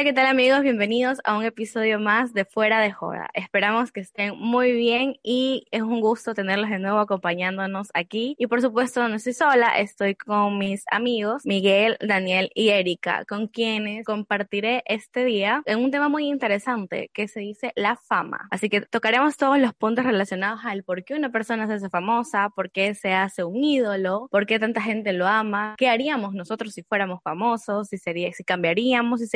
Hola, ¿qué tal amigos? Bienvenidos a un episodio más de Fuera de Joda. Esperamos que estén muy bien y es un gusto tenerlos de nuevo acompañándonos aquí. Y por supuesto, no estoy sola, estoy con mis amigos Miguel, Daniel y Erika, con quienes compartiré este día en un tema muy interesante que se dice la fama. Así que tocaremos todos los puntos relacionados al por qué una persona se hace famosa, por qué se hace un ídolo, por qué tanta gente lo ama, qué haríamos nosotros si fuéramos famosos, si sería, si cambiaríamos, si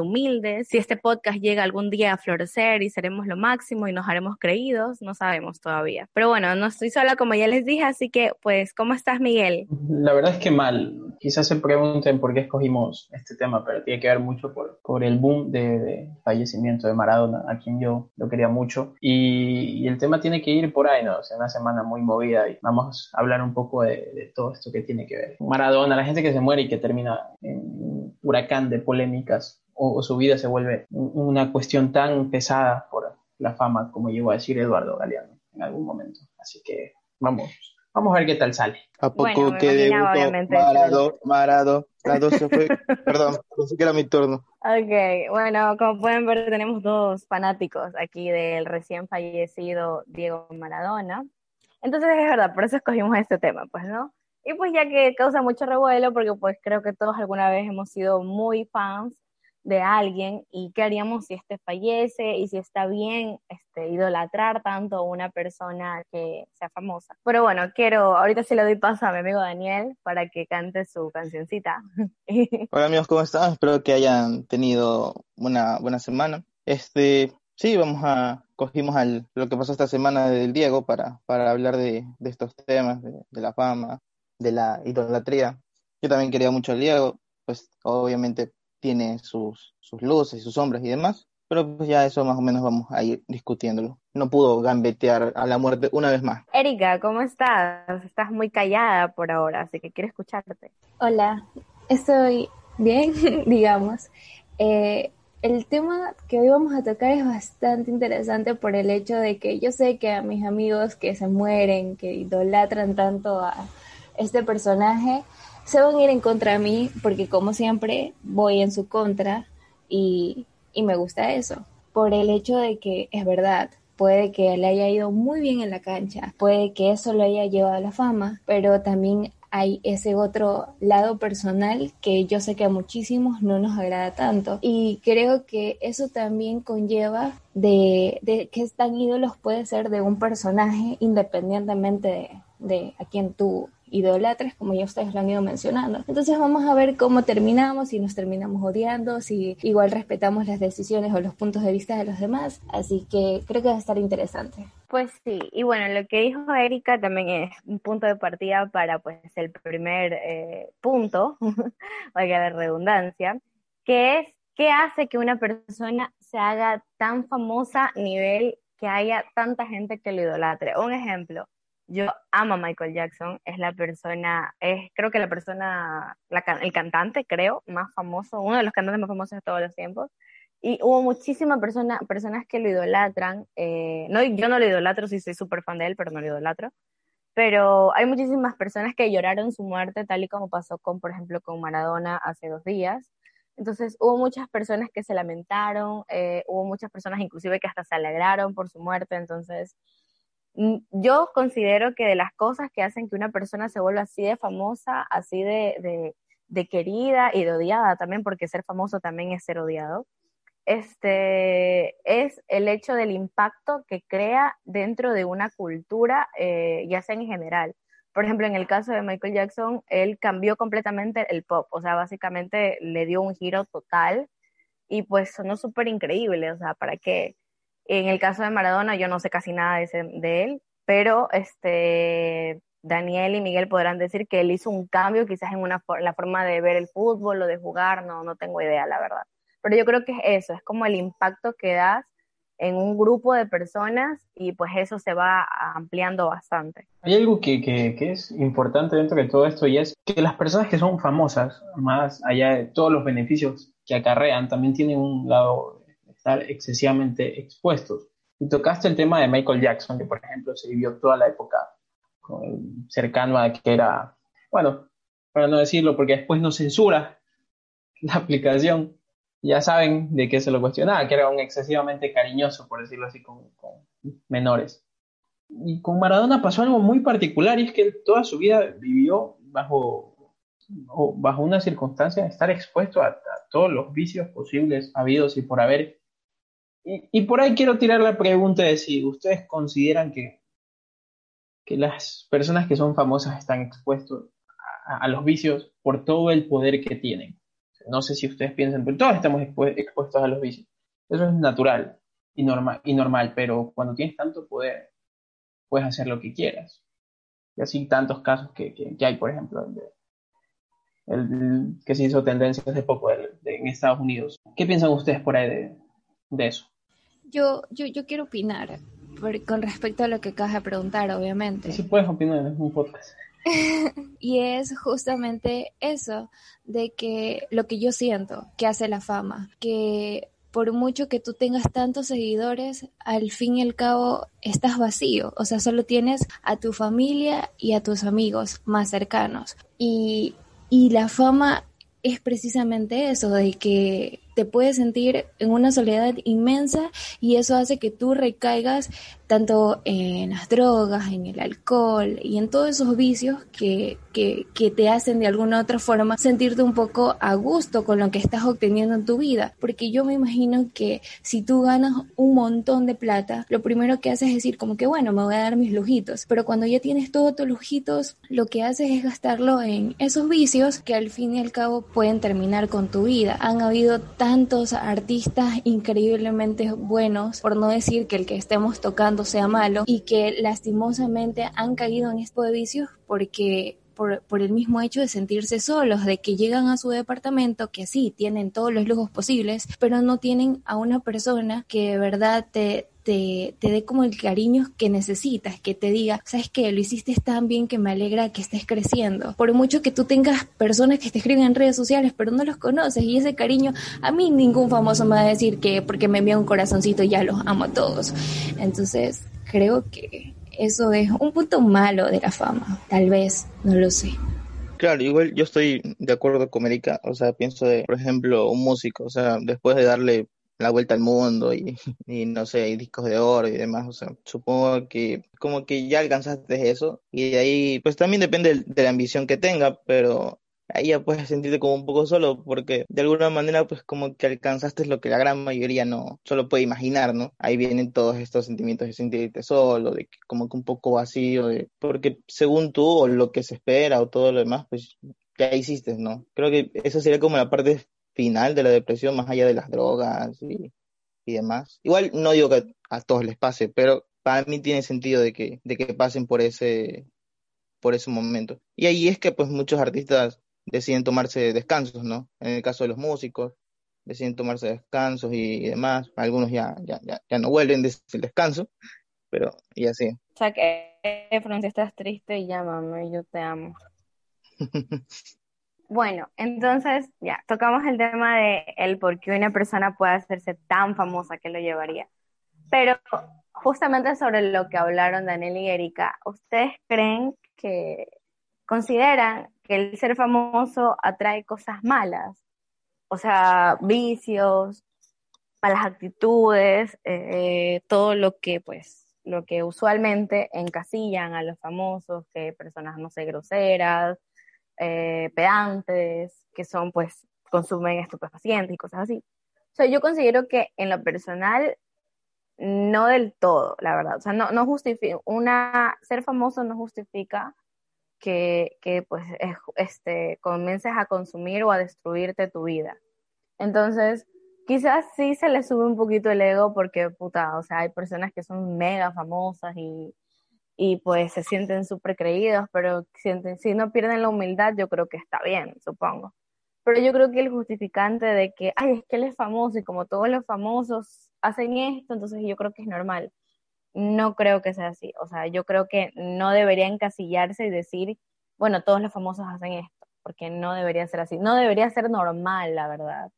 seguiremos humildes, si este podcast llega algún día a florecer y seremos lo máximo y nos haremos creídos, no sabemos todavía. Pero bueno, no estoy sola como ya les dije, así que pues, ¿cómo estás Miguel? La verdad es que mal. Quizás se pregunten por qué escogimos este tema, pero tiene que ver mucho por, por el boom de, fallecimiento de Maradona, a quien yo lo quería mucho. Y, el tema tiene que ir por ahí, ¿no? O una semana muy movida y vamos a hablar un poco de, de todo esto que tiene que ver. Maradona, la gente que se muere y que termina en huracán de polémicas o, su vida se vuelve una cuestión tan pesada por la fama como llegó a decir Eduardo Galeano en algún momento. Así que vamos, vamos a ver qué tal sale. ¿A poco que debutó Marado, Marado, la se fue? Perdón, pensé que era mi turno. Ok, bueno, como pueden ver tenemos dos fanáticos aquí del recién fallecido Diego Maradona. Entonces es verdad, por eso escogimos este tema, pues, ¿no? Y pues ya que causa mucho revuelo, porque pues creo que todos alguna vez hemos sido muy fans de alguien y qué haríamos si este fallece y si está bien este, idolatrar tanto a una persona que sea famosa. Pero bueno, quiero, ahorita sí le doy paso a mi amigo Daniel para que cante su cancioncita. Hola amigos, ¿cómo están? Espero que hayan tenido una buena semana. Este, sí, vamos a, cogimos al, lo que pasó esta semana del Diego para, para hablar de, de estos temas, de, de la fama, de la idolatría. Yo también quería mucho al Diego, pues obviamente tiene sus, sus luces, sus sombras y demás, pero pues ya eso más o menos vamos a ir discutiéndolo. No pudo gambetear a la muerte una vez más. Erika, ¿cómo estás? Estás muy callada por ahora, así que quiero escucharte. Hola, estoy bien, digamos. Eh, el tema que hoy vamos a tocar es bastante interesante por el hecho de que yo sé que a mis amigos que se mueren, que idolatran tanto a este personaje, se van a ir en contra de mí porque como siempre voy en su contra y, y me gusta eso. Por el hecho de que es verdad, puede que le haya ido muy bien en la cancha, puede que eso lo haya llevado a la fama, pero también hay ese otro lado personal que yo sé que a muchísimos no nos agrada tanto. Y creo que eso también conlleva de, que tan ídolos puede ser de un personaje independientemente de, de a quien tú idolatres, como ya ustedes lo han ido mencionando. Entonces vamos a ver cómo terminamos, si nos terminamos odiando, si igual respetamos las decisiones o los puntos de vista de los demás. Así que creo que va a estar interesante. Pues sí, y bueno, lo que dijo Erika también es un punto de partida para pues el primer eh, punto, valga la redundancia, que es qué hace que una persona se haga tan famosa a nivel que haya tanta gente que lo idolatre. Un ejemplo, yo amo a Michael Jackson, es la persona, es creo que la persona, el cantante, creo, más famoso, uno de los cantantes más famosos de todos los tiempos. Y hubo muchísimas personas personas que lo idolatran. Eh, no, yo no lo idolatro, sí soy súper fan de él, pero no lo idolatro. Pero hay muchísimas personas que lloraron su muerte, tal y como pasó con, por ejemplo, con Maradona hace dos días. Entonces hubo muchas personas que se lamentaron, eh, hubo muchas personas inclusive que hasta se alegraron por su muerte. Entonces yo considero que de las cosas que hacen que una persona se vuelva así de famosa, así de, de, querida y de odiada también, porque ser famoso también es ser odiado, este, es el hecho del impacto que crea dentro de una cultura, eh, ya sea en general. Por ejemplo, en el caso de Michael Jackson, él cambió completamente el pop, o sea, básicamente le dio un giro total y pues sonó súper increíble, o sea, ¿para qué? En el caso de Maradona, yo no sé casi nada de, él, pero este, Daniel y Miguel podrán decir que él hizo un cambio quizás en una, la forma de ver el fútbol o de jugar, no, no tengo idea, la verdad. Pero yo creo que es eso, es como el impacto que das en un grupo de personas y pues eso se va ampliando bastante. Hay algo que, que, que, es importante dentro de todo esto y es que las personas que son famosas, más allá de todos los beneficios que acarrean, también tienen un lado estar excesivamente expuestos. Y tocaste el tema de Michael Jackson, que por ejemplo se vivió toda la época cercano a que era, bueno, para no decirlo, porque después no censura la aplicación, ya saben de qué se lo cuestionaba, que era un excesivamente cariñoso, por decirlo así, con, con menores. Y con Maradona pasó algo muy particular y es que toda su vida vivió bajo, bajo una circunstancia de estar expuesto a, todos los vicios posibles habidos y por haber. Y, por ahí quiero tirar la pregunta de si ustedes consideran que, que las personas que son famosas están expuestos a, los vicios por todo el poder que tienen. No sé si ustedes piensan, pero todos estamos expuestos a los vicios. Eso es natural y, normal y normal, pero cuando tienes tanto poder, puedes hacer lo que quieras. Y así tantos casos que, que, hay, por ejemplo, el, que se hizo tendencia hace poco en Estados Unidos. ¿Qué piensan ustedes por ahí de eso? Yo, yo, yo quiero opinar con respecto a lo que acabas de preguntar, obviamente. Sí, puedes opinar, es un podcast. y es justamente eso, de que lo que yo siento que hace la fama, que por mucho que tú tengas tantos seguidores, al fin y al cabo estás vacío, o sea, solo tienes a tu familia y a tus amigos más cercanos. Y, y la fama es precisamente eso, de que te puedes sentir en una soledad inmensa y eso hace que tú recaigas tanto en las drogas, en el alcohol y en todos esos vicios que, que, que, te hacen de alguna otra forma sentirte un poco a gusto con lo que estás obteniendo en tu vida. Porque yo me imagino que si tú ganas un montón de plata, lo primero que haces es decir como que bueno, me voy a dar mis lujitos. Pero cuando ya tienes todos tus lujitos, lo que haces es gastarlo en esos vicios que al fin y al cabo pueden terminar con tu vida. Han habido tantos artistas increíblemente buenos, por no decir que el que estemos tocando sea malo y que lastimosamente han caído en estos vicios porque por, por, el mismo hecho de sentirse solos, de que llegan a su departamento, que sí, tienen todos los lujos posibles, pero no tienen a una persona que de verdad te, te, te dé como el cariño que necesitas, que te diga, sabes que lo hiciste tan bien que me alegra que estés creciendo. Por mucho que tú tengas personas que te escriben en redes sociales, pero no los conoces y ese cariño, a mí ningún famoso me va a decir que porque me envía un corazoncito ya los amo a todos. Entonces, creo que eso es un punto malo de la fama, tal vez, no lo sé. Claro, igual yo estoy de acuerdo con Erika, o sea, pienso de, por ejemplo, un músico, o sea, después de darle la vuelta al mundo y, no sé, y discos de oro y demás, o sea, supongo que como que ya alcanzaste eso y de ahí, pues también depende de la ambición que tenga, pero ahí ya puedes sentirte como un poco solo, porque de alguna manera, pues como que alcanzaste lo que la gran mayoría no solo puede imaginar, ¿no? Ahí vienen todos estos sentimientos de sentirte solo, de como que un poco vacío, de, porque según tú o lo que se espera o todo lo demás, pues ya hiciste, ¿no? Creo que eso sería como la parte final de la depresión, más allá de las drogas y, demás. Igual no digo que a todos les pase, pero para mí tiene sentido de que, de que pasen por ese, por ese momento. Y ahí es que pues muchos artistas deciden tomarse descansos, ¿no? En el caso de los músicos, deciden tomarse descansos y, demás. Algunos ya, ya, ya, no vuelven desde el descanso, pero y así. O sea que, Francia, estás triste y llámame, yo te amo. Bueno, entonces ya, tocamos el tema de el por qué una persona puede hacerse tan famosa que lo llevaría. Pero justamente sobre lo que hablaron Daniel y Erika, ¿ustedes creen que consideran que el ser famoso atrae cosas malas? O sea, vicios, malas actitudes, eh, todo lo que pues lo que usualmente encasillan a los famosos, que personas no sé groseras, eh, pedantes, que son, pues, consumen estupefacientes y cosas así. O sea, yo considero que en lo personal, no del todo, la verdad. O sea, no, no justifica, una, ser famoso no justifica que, que pues, este, comiences a consumir o a destruirte tu vida. Entonces, quizás sí se le sube un poquito el ego porque, puta, o sea, hay personas que son mega famosas y y pues se sienten súper creídos, pero sienten, si no pierden la humildad, yo creo que está bien, supongo. Pero yo creo que el justificante de que, ay, es que él es famoso y como todos los famosos hacen esto, entonces yo creo que es normal. No creo que sea así. O sea, yo creo que no debería encasillarse y decir, bueno, todos los famosos hacen esto, porque no debería ser así. No debería ser normal, la verdad.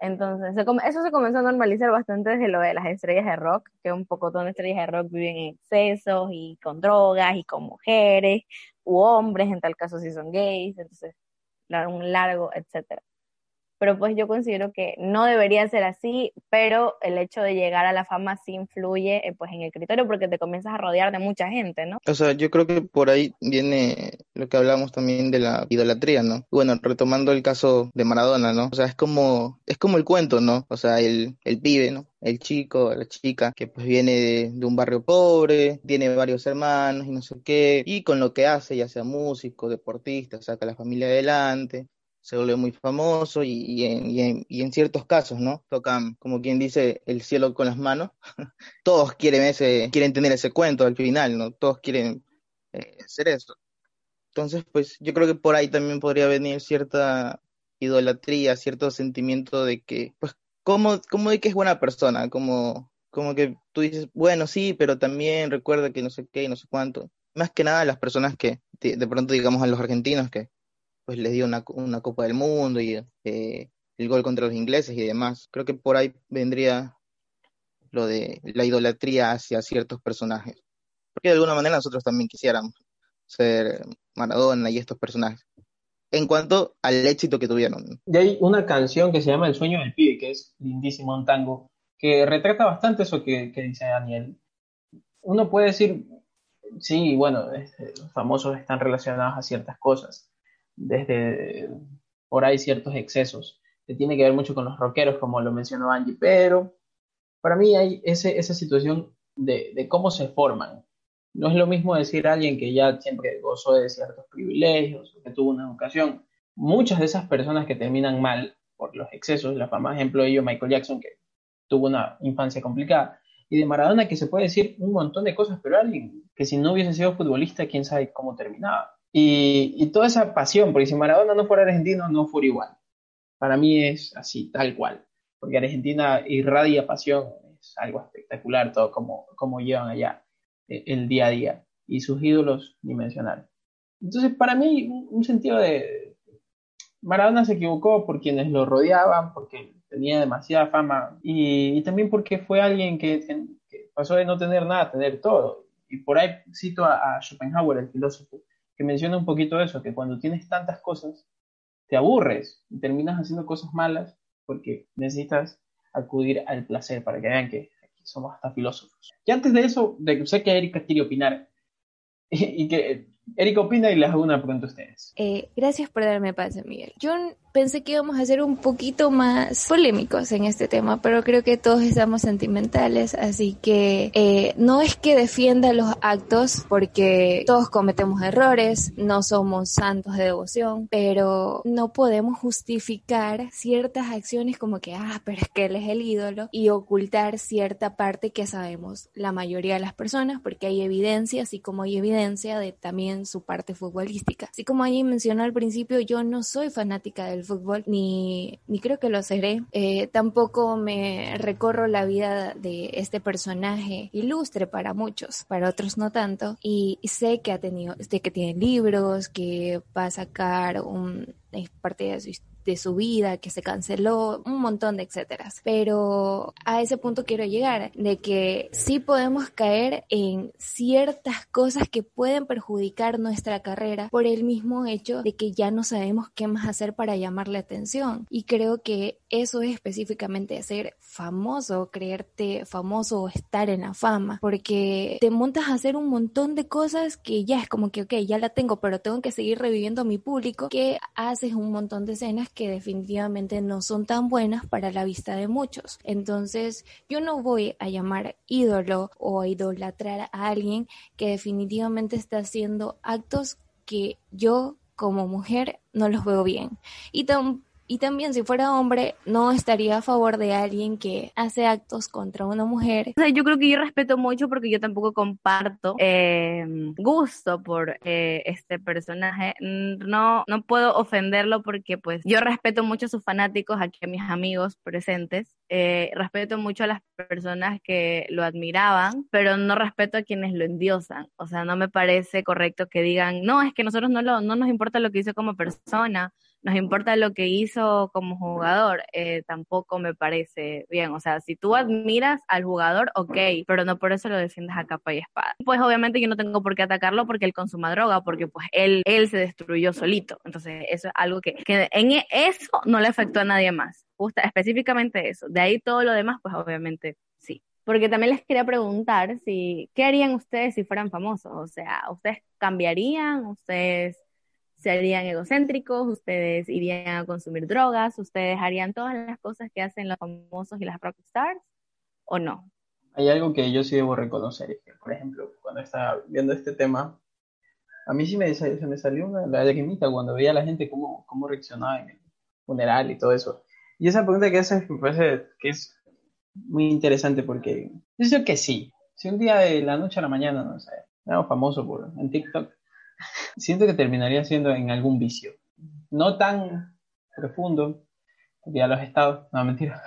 Entonces, eso se comenzó a normalizar bastante desde lo de las estrellas de rock, que un poco todas las estrellas de rock viven en excesos y con drogas y con mujeres u hombres, en tal caso si son gays, entonces, un largo, etcétera. Pero pues yo considero que no debería ser así, pero el hecho de llegar a la fama sí influye eh, pues en el criterio porque te comienzas a rodear de mucha gente, ¿no? O sea, yo creo que por ahí viene lo que hablamos también de la idolatría, ¿no? Bueno, retomando el caso de Maradona, ¿no? O sea, es como, es como el cuento, ¿no? O sea, el, el pibe, ¿no? el chico, la chica, que pues viene de, de, un barrio pobre, tiene varios hermanos y no sé qué, y con lo que hace, ya sea músico, deportista, saca a la familia adelante, se vuelve muy famoso y, en, ciertos casos, ¿no? Tocan, como quien dice, el cielo con las manos. Todos quieren ese, quieren tener ese cuento al final, ¿no? Todos quieren eh, hacer eso. Entonces, pues yo creo que por ahí también podría venir cierta idolatría, cierto sentimiento de que, pues, como, como de que es buena persona, como, como que tú dices, bueno, sí, pero también recuerda que no sé qué y no sé cuánto. Más que nada las personas que, de pronto digamos a los argentinos que pues les dio una, una Copa del Mundo y eh, el gol contra los ingleses y demás. Creo que por ahí vendría lo de la idolatría hacia ciertos personajes. Porque de alguna manera nosotros también quisiéramos ser Maradona y estos personajes. En cuanto al éxito que tuvieron. Y hay una canción que se llama El sueño del pibe, que es lindísimo, un tango, que retrata bastante eso que, que dice Daniel. Uno puede decir, sí, bueno, este, los famosos están relacionados a ciertas cosas, desde por ahí ciertos excesos, que tiene que ver mucho con los rockeros, como lo mencionó Angie, pero para mí hay esa situación de, cómo se forman. No es lo mismo decir a alguien que ya siempre gozó de ciertos privilegios, que tuvo una educación. Muchas de esas personas que terminan mal por los excesos, la fama ejemplo de ello Michael Jackson, que tuvo una infancia complicada, y de Maradona que se puede decir un montón de cosas, pero alguien que si no hubiese sido futbolista, quién sabe cómo terminaba. Y, toda esa pasión, porque si Maradona no fuera argentino, no fuera igual. Para mí es así, tal cual. Porque Argentina irradia pasión, es algo espectacular todo como, como llevan allá el día a día. Y sus ídolos, ni mencionar. Entonces, para mí, un sentido de. Maradona se equivocó por quienes lo rodeaban, porque tenía demasiada fama y, también porque fue alguien que, pasó de no tener nada a tener todo. Y por ahí cito a Schopenhauer, el filósofo, que menciona un poquito eso, que cuando tienes tantas cosas, te aburres y terminas haciendo cosas malas porque necesitas acudir al placer para que vean que aquí somos hasta filósofos. Y antes de eso, de, sé que Erika quiere opinar y, y que Erika opina y les hago una pregunta a ustedes. Eh, gracias por darme pase, Miguel. Yo pensé que íbamos a ser un poquito más polémicos en este tema, pero creo que todos estamos sentimentales, así que eh, no es que defienda los actos, porque todos cometemos errores, no somos santos de devoción, pero no podemos justificar ciertas acciones como que, ah, pero es que él es el ídolo, y ocultar cierta parte que sabemos la mayoría de las personas, porque hay evidencia, así como hay evidencia de también su parte futbolística. Así como ahí mencionó al principio, yo no soy fanática del fútbol, ni, ni creo que lo seré. Eh, tampoco me recorro la vida de este personaje ilustre para muchos, para otros no tanto. Y sé que ha tenido, sé que tiene libros, que va a sacar un, parte de su historia de su vida, que se canceló, un montón de etcéteras. Pero a ese punto quiero llegar, de que sí podemos caer en ciertas cosas que pueden perjudicar nuestra carrera por el mismo hecho de que ya no sabemos qué más hacer para llamar la atención. Y creo que eso es específicamente ser famoso, creerte famoso o estar en la fama, porque te montas a hacer un montón de cosas que ya es como que, ok, ya la tengo, pero tengo que seguir reviviendo a mi público, que haces un montón de escenas que definitivamente no son tan buenas para la vista de muchos. Entonces, yo no voy a llamar ídolo o idolatrar a alguien que definitivamente está haciendo actos que yo como mujer no los veo bien. Y y también si fuera hombre, no estaría a favor de alguien que hace actos contra una mujer. O sea, yo creo que yo respeto mucho porque yo tampoco comparto eh, gusto por eh, este personaje. No, no puedo ofenderlo porque pues yo respeto mucho a sus fanáticos, aquí a mis amigos presentes. Eh, respeto mucho a las personas que lo admiraban, pero no respeto a quienes lo endiosan. O sea, no me parece correcto que digan, no, es que nosotros no, lo, no nos importa lo que hizo como persona nos importa lo que hizo como jugador, eh, tampoco me parece bien. O sea, si tú admiras al jugador, ok, pero no por eso lo defiendes a capa y espada. Pues obviamente yo no tengo por qué atacarlo porque él consuma droga, porque pues él, él se destruyó solito. Entonces, eso es algo que, que en eso no le afectó a nadie más. Justa, específicamente eso. De ahí todo lo demás, pues obviamente sí. Porque también les quería preguntar si, ¿qué harían ustedes si fueran famosos? O sea, ¿ustedes cambiarían? ¿Ustedes serían egocéntricos, ustedes irían a consumir drogas, ustedes harían todas las cosas que hacen los famosos y las rockstars o no. Hay algo que yo sí debo reconocer, por ejemplo, cuando estaba viendo este tema, a mí sí me, se me salió una lagrimita cuando veía a la gente cómo, cómo reaccionaba en el funeral y todo eso. Y esa pregunta que haces me parece que es muy interesante porque yo creo que sí. Si un día de la noche a la mañana, no sé, era famoso por, en TikTok, siento que terminaría siendo en algún vicio. No tan profundo, ya los estados, no mentira,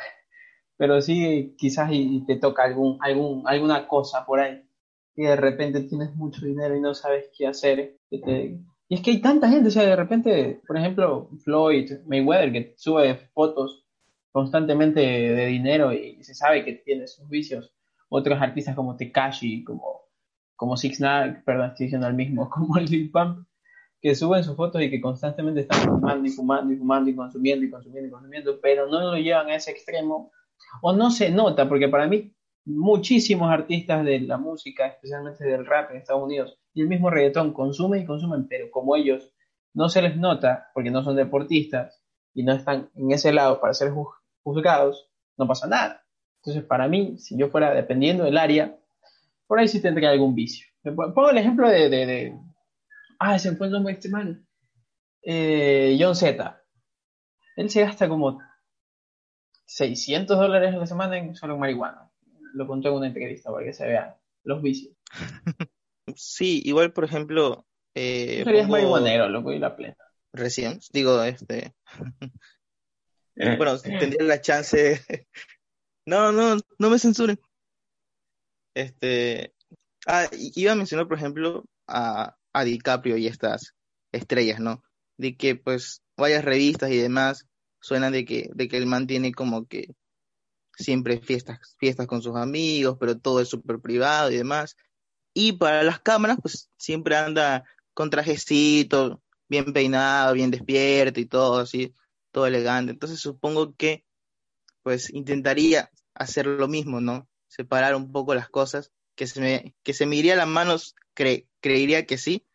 pero sí quizás y, te toca algún, algún, alguna cosa por ahí, y de repente tienes mucho dinero y no sabes qué hacer. y es que hay tanta gente, o sea, de repente, por ejemplo, Floyd Mayweather, que sube fotos constantemente de dinero y se sabe que tiene sus vicios. Otros artistas como Tekashi, como como Six Nine, perdón, estoy diciendo el mismo, como el Lil Pump, que suben sus fotos y que constantemente están fumando y fumando y fumando y consumiendo y consumiendo y consumiendo, pero no lo llevan a ese extremo, o no se nota, porque para mí muchísimos artistas de la música, especialmente del rap en Estados Unidos, y el mismo reggaetón consumen y consumen, pero como ellos no se les nota, porque no son deportistas y no están en ese lado para ser juzgados, no pasa nada. Entonces, para mí, si yo fuera dependiendo del área, por ahí sí tendría algún vicio. Pongo el ejemplo de, de, ah, se nombre de este man, eh, John Z. Él se gasta como 600 dólares a la semana en solo marihuana. Lo contó en una entrevista para que se vean los vicios. Sí, igual, por ejemplo. Eh, serías marihuanero, loco, y la plena. Recién, digo, este. bueno, tendría la chance. no, no, no me censuren. Este, ah, iba a mencionar, por ejemplo, a, a DiCaprio y estas estrellas, ¿no? De que, pues, varias revistas y demás suenan de que, de que el man tiene como que siempre fiestas, fiestas con sus amigos, pero todo es súper privado y demás. Y para las cámaras, pues siempre anda con trajecito, bien peinado, bien despierto y todo así, todo elegante. Entonces supongo que pues intentaría hacer lo mismo, ¿no? Separar un poco las cosas, que se me, que se me iría las manos, creería que sí,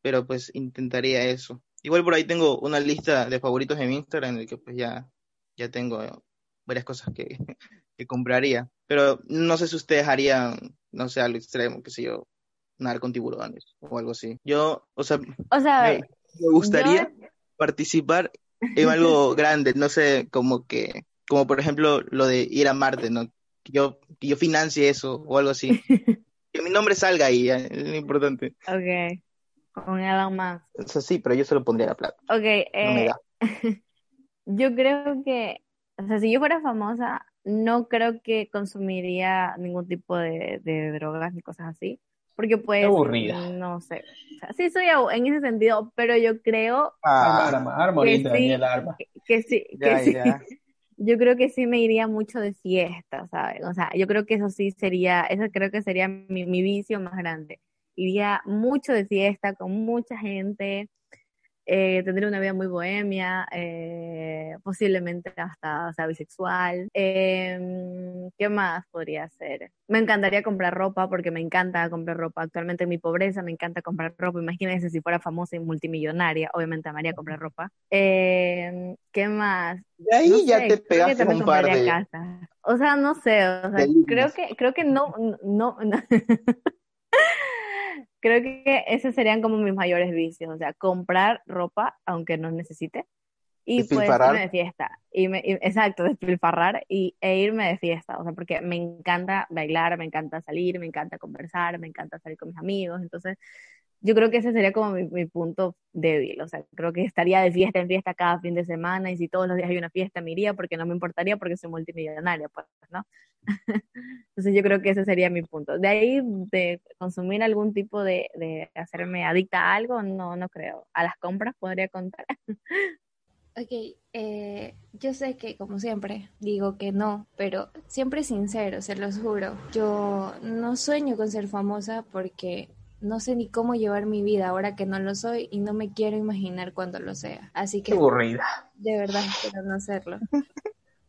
pero pues intentaría eso. Igual por ahí tengo una lista de favoritos en mi Instagram en el que pues ya, ya tengo varias cosas que, que compraría. Pero no sé si ustedes harían, no sé, algo extremo, qué sé yo, nadar con tiburones o algo así. Yo, o sea, o sea me, gustaría participar en algo grande, no sé, como que, como por ejemplo lo de ir a Marte, ¿no? Que yo, que yo financie eso o algo así. que mi nombre salga ahí, es lo importante. Ok, con Elon más. Eso sí, pero yo se lo pondría a la plata. Ok, eh, yo creo que, o sea, si yo fuera famosa, no creo que consumiría ningún tipo de, de drogas ni cosas así. Porque pues, aburrida. no sé. O sea, sí soy en ese sentido, pero yo creo ah, arma, arma que, sí, arma. que, sí, que sí, yo creo que sí me iría mucho de fiesta, ¿sabes? O sea, yo creo que eso sí sería, eso creo que sería mi, vicio más grande. Iría mucho de fiesta con mucha gente, eh, tendría una vida muy bohemia, eh, posiblemente hasta o sea, bisexual. Em, ¿Qué más podría ser? Me encantaría comprar ropa porque me encanta comprar ropa. Actualmente en mi pobreza me encanta comprar ropa. Imagínense si fuera famosa y multimillonaria, obviamente amaría comprar ropa. Em, ¿Qué más? De ahí ya te pegaste un par de... Casa. O sea, no sé, o sea, creo que, creo que no, no, no. creo que esos serían como mis mayores vicios, o sea, comprar ropa aunque no necesite y pues irme de fiesta. Y me, exacto, despilfarrar y, e irme de fiesta, o sea, porque me encanta bailar, me encanta salir, me encanta conversar, me encanta salir con mis amigos, entonces yo creo que ese sería como mi, punto débil, o sea, creo que estaría de fiesta en fiesta cada fin de semana y si todos los días hay una fiesta me iría porque no me importaría porque soy multimillonaria, pues, ¿no? Entonces yo creo que ese sería mi punto. De ahí, de consumir algún tipo de, de hacerme adicta a algo, no, no creo. A las compras podría contar. Ok, eh, yo sé que como siempre digo que no, pero siempre sincero, se los juro. Yo no sueño con ser famosa porque no sé ni cómo llevar mi vida ahora que no lo soy y no me quiero imaginar cuando lo sea. Así que Qué aburrida. de verdad espero no hacerlo.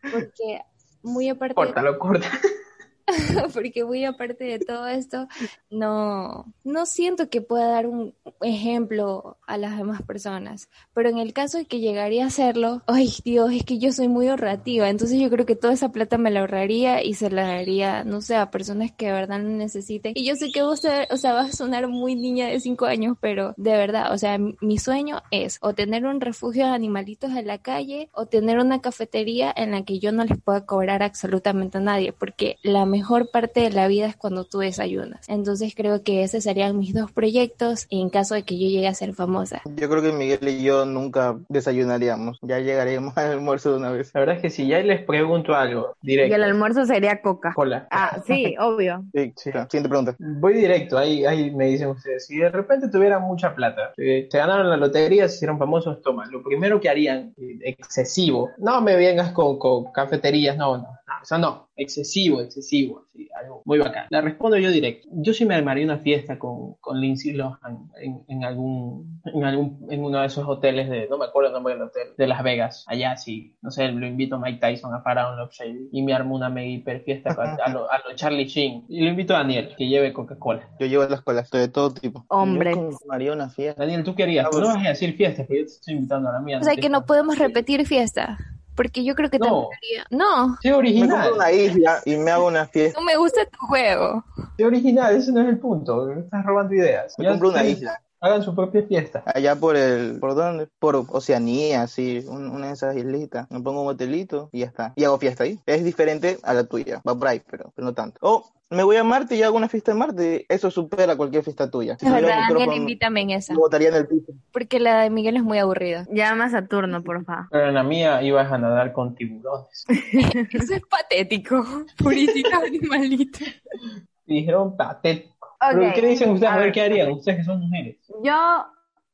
Porque muy aparte Córtalo, corta. porque muy aparte de todo esto, no, no siento que pueda dar un ejemplo a las demás personas. Pero en el caso de que llegaría a hacerlo, ay Dios, es que yo soy muy ahorrativa, entonces yo creo que toda esa plata me la ahorraría y se la daría, no sé, a personas que de verdad lo necesiten. Y yo sé que vos, o sea, vas a sonar muy niña de cinco años, pero de verdad, o sea, mi sueño es o tener un refugio de animalitos en la calle o tener una cafetería en la que yo no les pueda cobrar absolutamente a nadie, porque la mejor parte de la vida es cuando tú desayunas. Entonces creo que esos serían mis dos proyectos en caso de que yo llegue a ser famosa. Yo creo que Miguel y yo nunca desayunaríamos. Ya llegaríamos al almuerzo de una vez. La verdad es que si ya les pregunto algo Y directo, el almuerzo sería coca. cola. Ah, sí, obvio. Sí, Sí. claro. Siguiente pregunta. Voy directo, ahí, ahí me dicen ustedes, si de repente tuvieran mucha plata, eh, se ganaron la lotería, se hicieron famosos, toma, lo primero que harían, eh, excesivo, no me vengas con, con cafeterías, no, no, no, eso no, excesivo, excesivo, así, algo muy bacán. La respondo yo directo, yo sí me armaría una fiesta con, con Lindsay Lohan en, en algún, en algún, en uno de esos hoteles de, no me acuerdo el nombre del hotel, de Las Vegas, allá sí, no sé, lo invito a Mike Tyson a Faraón Love Shady y me armo una mega hiper fiesta a, a lo, a lo Charlie Sheen y lo invito a Daniel, que lleve Coca-Cola. Yo llevo las colas de todo tipo. Hombre. Yo haría una fiesta. Daniel, tú querías, tú no vas a decir fiestas, que yo te estoy invitando a la mía. O sea que no podemos repetir fiesta, porque yo creo que No. también haría- No, Me original, compro una isla y me hago una fiesta. no me gusta tu juego. sé original, ese no es el punto, estás robando ideas. Me Ya compro una isla. Hagan su propia fiesta. Allá por el, ¿por dónde? Por Oceanía, sí, un- una de esas islitas. Me pongo un hotelito y ya está. Y hago fiesta ahí. Es diferente a la tuya, va por ahí, pero, pero no tanto. O me voy a Marte y hago una fiesta en Marte. Eso supera cualquier fiesta tuya. Si Es verdad, Daniel, invítame en esa, lo botaría en el piso. porque la de Miguel es muy aburrida. Llama a Saturno, por favor. Pero en la mía ibas a nadar con tiburones. Eso es patético, puritito animalito. Y dijeron patético. ¿Qué dicen ustedes? a A ver qué harían, ustedes que son mujeres. Yo,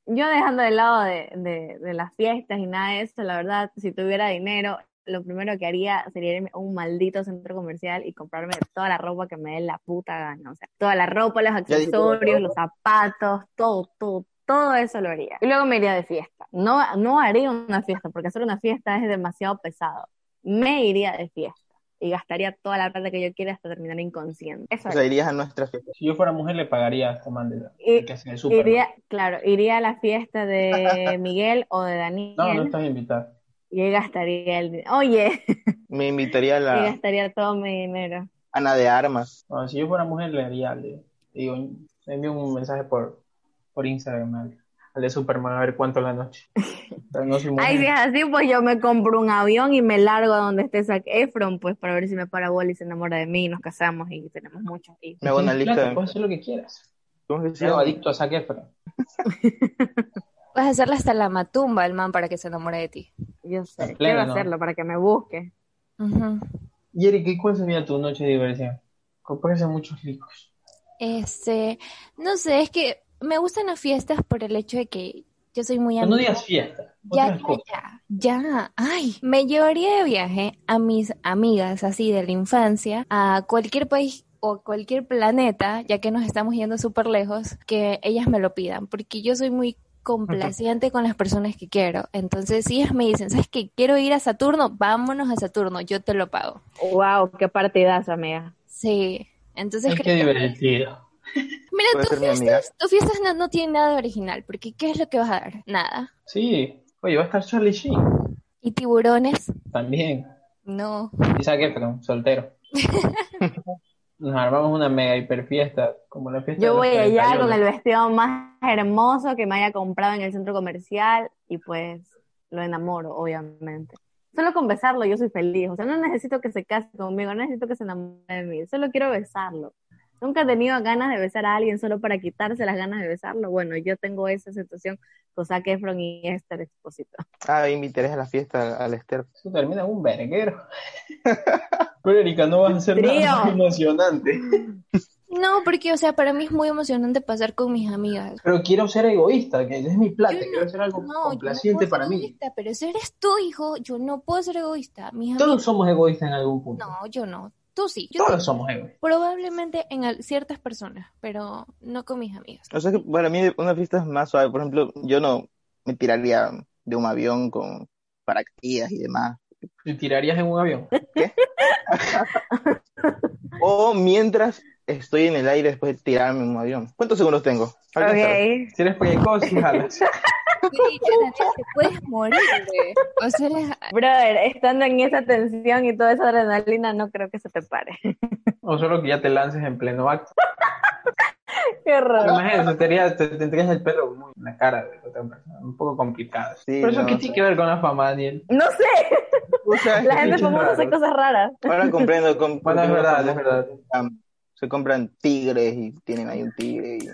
yo dejando de lado de, de, de las fiestas y nada de eso, la verdad, si tuviera dinero, lo primero que haría sería irme a un maldito centro comercial y comprarme toda la ropa que me dé la puta gana. O sea, toda la ropa, los accesorios, los zapatos, todo, todo, todo eso lo haría. Y luego me iría de fiesta. No, no haría una fiesta, porque hacer una fiesta es demasiado pesado. Me iría de fiesta y gastaría toda la plata que yo quiera hasta terminar inconsciente. Eso O sea, irías a nuestra fiesta. Si yo fuera mujer, le pagaría a este man de la, Y- que. Iría, claro, iría a la fiesta de Miguel o de Daniel No, no estás invitado. y gastaría el dinero. Oye, Me invitaría a y la gastaría todo mi dinero. Ana de Armas. No, si yo fuera mujer, le haría, le, digo, envío un mensaje por, por Instagram de Superman a ver cuánto la noche. Ay, si es así, pues yo me compro un avión y me largo a donde esté Zac Efron, pues para ver si me para bola y se enamora de mí, nos casamos y tenemos muchos hijos. Me hago una lista de- Puedes hacer lo que quieras. ¿Cómo que se Soy llama? adicto a Zac Efron. Vas a hacerle hasta la matumba el man para que se enamore de ti. Yo sé, En pleno, quiero ¿no? hacerlo para que me busque. Ujú. Y Eric, ¿y ¿cuál sería tu noche de diversión? Comprarse muchos licos. Este, no sé, es que me gustan las fiestas por el hecho de que yo soy muy Pero no amiga. digas fiesta. Ya, ya, ya, ya. Ay, me llevaría de viaje a mis amigas así de la infancia a cualquier país o cualquier planeta, ya que nos estamos yendo súper lejos, que ellas me lo pidan, porque yo soy muy complaciente con las personas que quiero. Entonces, si ellas me dicen, ¿sabes qué? Quiero ir a Saturno, vámonos a Saturno, yo te lo pago. Wow, qué partidazo, amiga. Sí. Entonces, qué creo que- divertido. Mira, tus fiestas, tus fiestas no, no tienen nada de original, porque ¿qué es lo que vas a dar? Nada. Sí. Oye, va a estar Charlie Sheen. ¿Y tiburones? También. No. Y Efron, soltero. Nos armamos una mega hiper fiesta, como la fiesta de Yo los voy allá 41. con el vestido más hermoso que me haya comprado en el centro comercial y pues lo enamoro, obviamente. Solo con besarlo yo soy feliz, o sea, no necesito que se case conmigo, no necesito que se enamore de mí, solo quiero besarlo. Nunca he tenido ganas de besar a alguien solo para quitarse las ganas de besarlo. Bueno, yo tengo esa situación con Zac Efron y Esther Exposito. Ah, invitarías a la fiesta al Esther. Eso termina en un verguero. Pero Erika, no vas a Trío. nada más emocionante. No, porque, o sea, para mí es muy emocionante pasar con mis amigas. Pero quiero ser egoísta, que es mi plata, no- quiero hacer algo No, yo no complaciente puedo ser para mí. egoísta, pero si eres tú, hijo, yo no puedo ser egoísta. Mis Todos amigos, somos egoístas en algún punto. no, yo no. Tú sí. Yo Todos somos egoístas. Probablemente en ciertas personas, pero no con mis amigas. O sea que para mí una fiesta es más suave. Por ejemplo, yo no me tiraría de un avión con paracaídas y demás. ¿Te tirarías en un avión? O mientras estoy en el aire después de tirarme en un avión. ¿Cuántos segundos tengo? ¿Alguien sabe? Ok. Si eres y jalas. Sí, Jonathan, te puedes morir. O sea, Brother, estando en esa tensión y toda esa adrenalina, no creo que se te pare. O solo que ya te lances en pleno acto. Qué horror. Imagínate, te, tendrías- te tendrías el pelo muy en la cara de otra persona. Un poco complicado. Sí, Pero eso no, qué tiene que ver con la fama, Daniel. No sé, O sea, la gente famosa hace raro. cosas raras. Ahora comprendo. com- Bueno, es verdad, es verdad. Se compran tigres y tienen ahí un tigre y,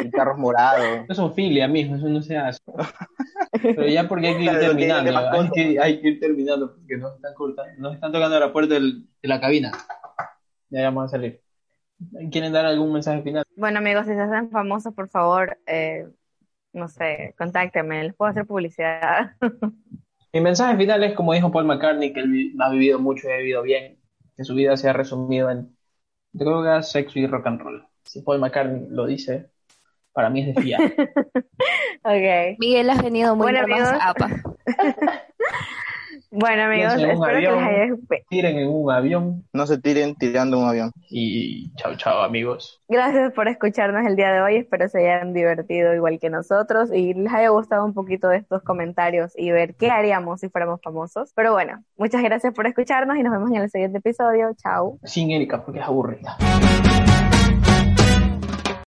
y carros morados. Eso es filia, mijo, eso no se hace. Pero ya porque hay que ir Claro, lo que terminando, hay que, hay que ir terminando porque nos están cortando, nos están tocando la puerta del- de la cabina. Ya vamos a salir. ¿Quieren dar algún mensaje final? Bueno, amigos, si se hacen famosos, por favor, eh, no sé, contáctenme, les puedo hacer publicidad. Mi mensaje final es como dijo Paul McCartney, que él ha vivido mucho y ha vivido bien, que su vida se ha resumido en drogas, sexo y rock and roll. Si Paul McCartney lo dice, para mí es de fiar. ok. Miguel has venido muy Bueno, más amigos. apa. Bueno, amigos, en espero que les avión. haya... Tiren en un avión No se tiren tirando un avión. y chao, chao, amigos. Gracias por escucharnos el día de hoy. Espero se hayan divertido igual que nosotros y les haya gustado un poquito de estos comentarios y ver qué haríamos si fuéramos famosos. Pero bueno, muchas gracias por escucharnos y nos vemos en el siguiente episodio. Chao. Sin Erika, porque es aburrida.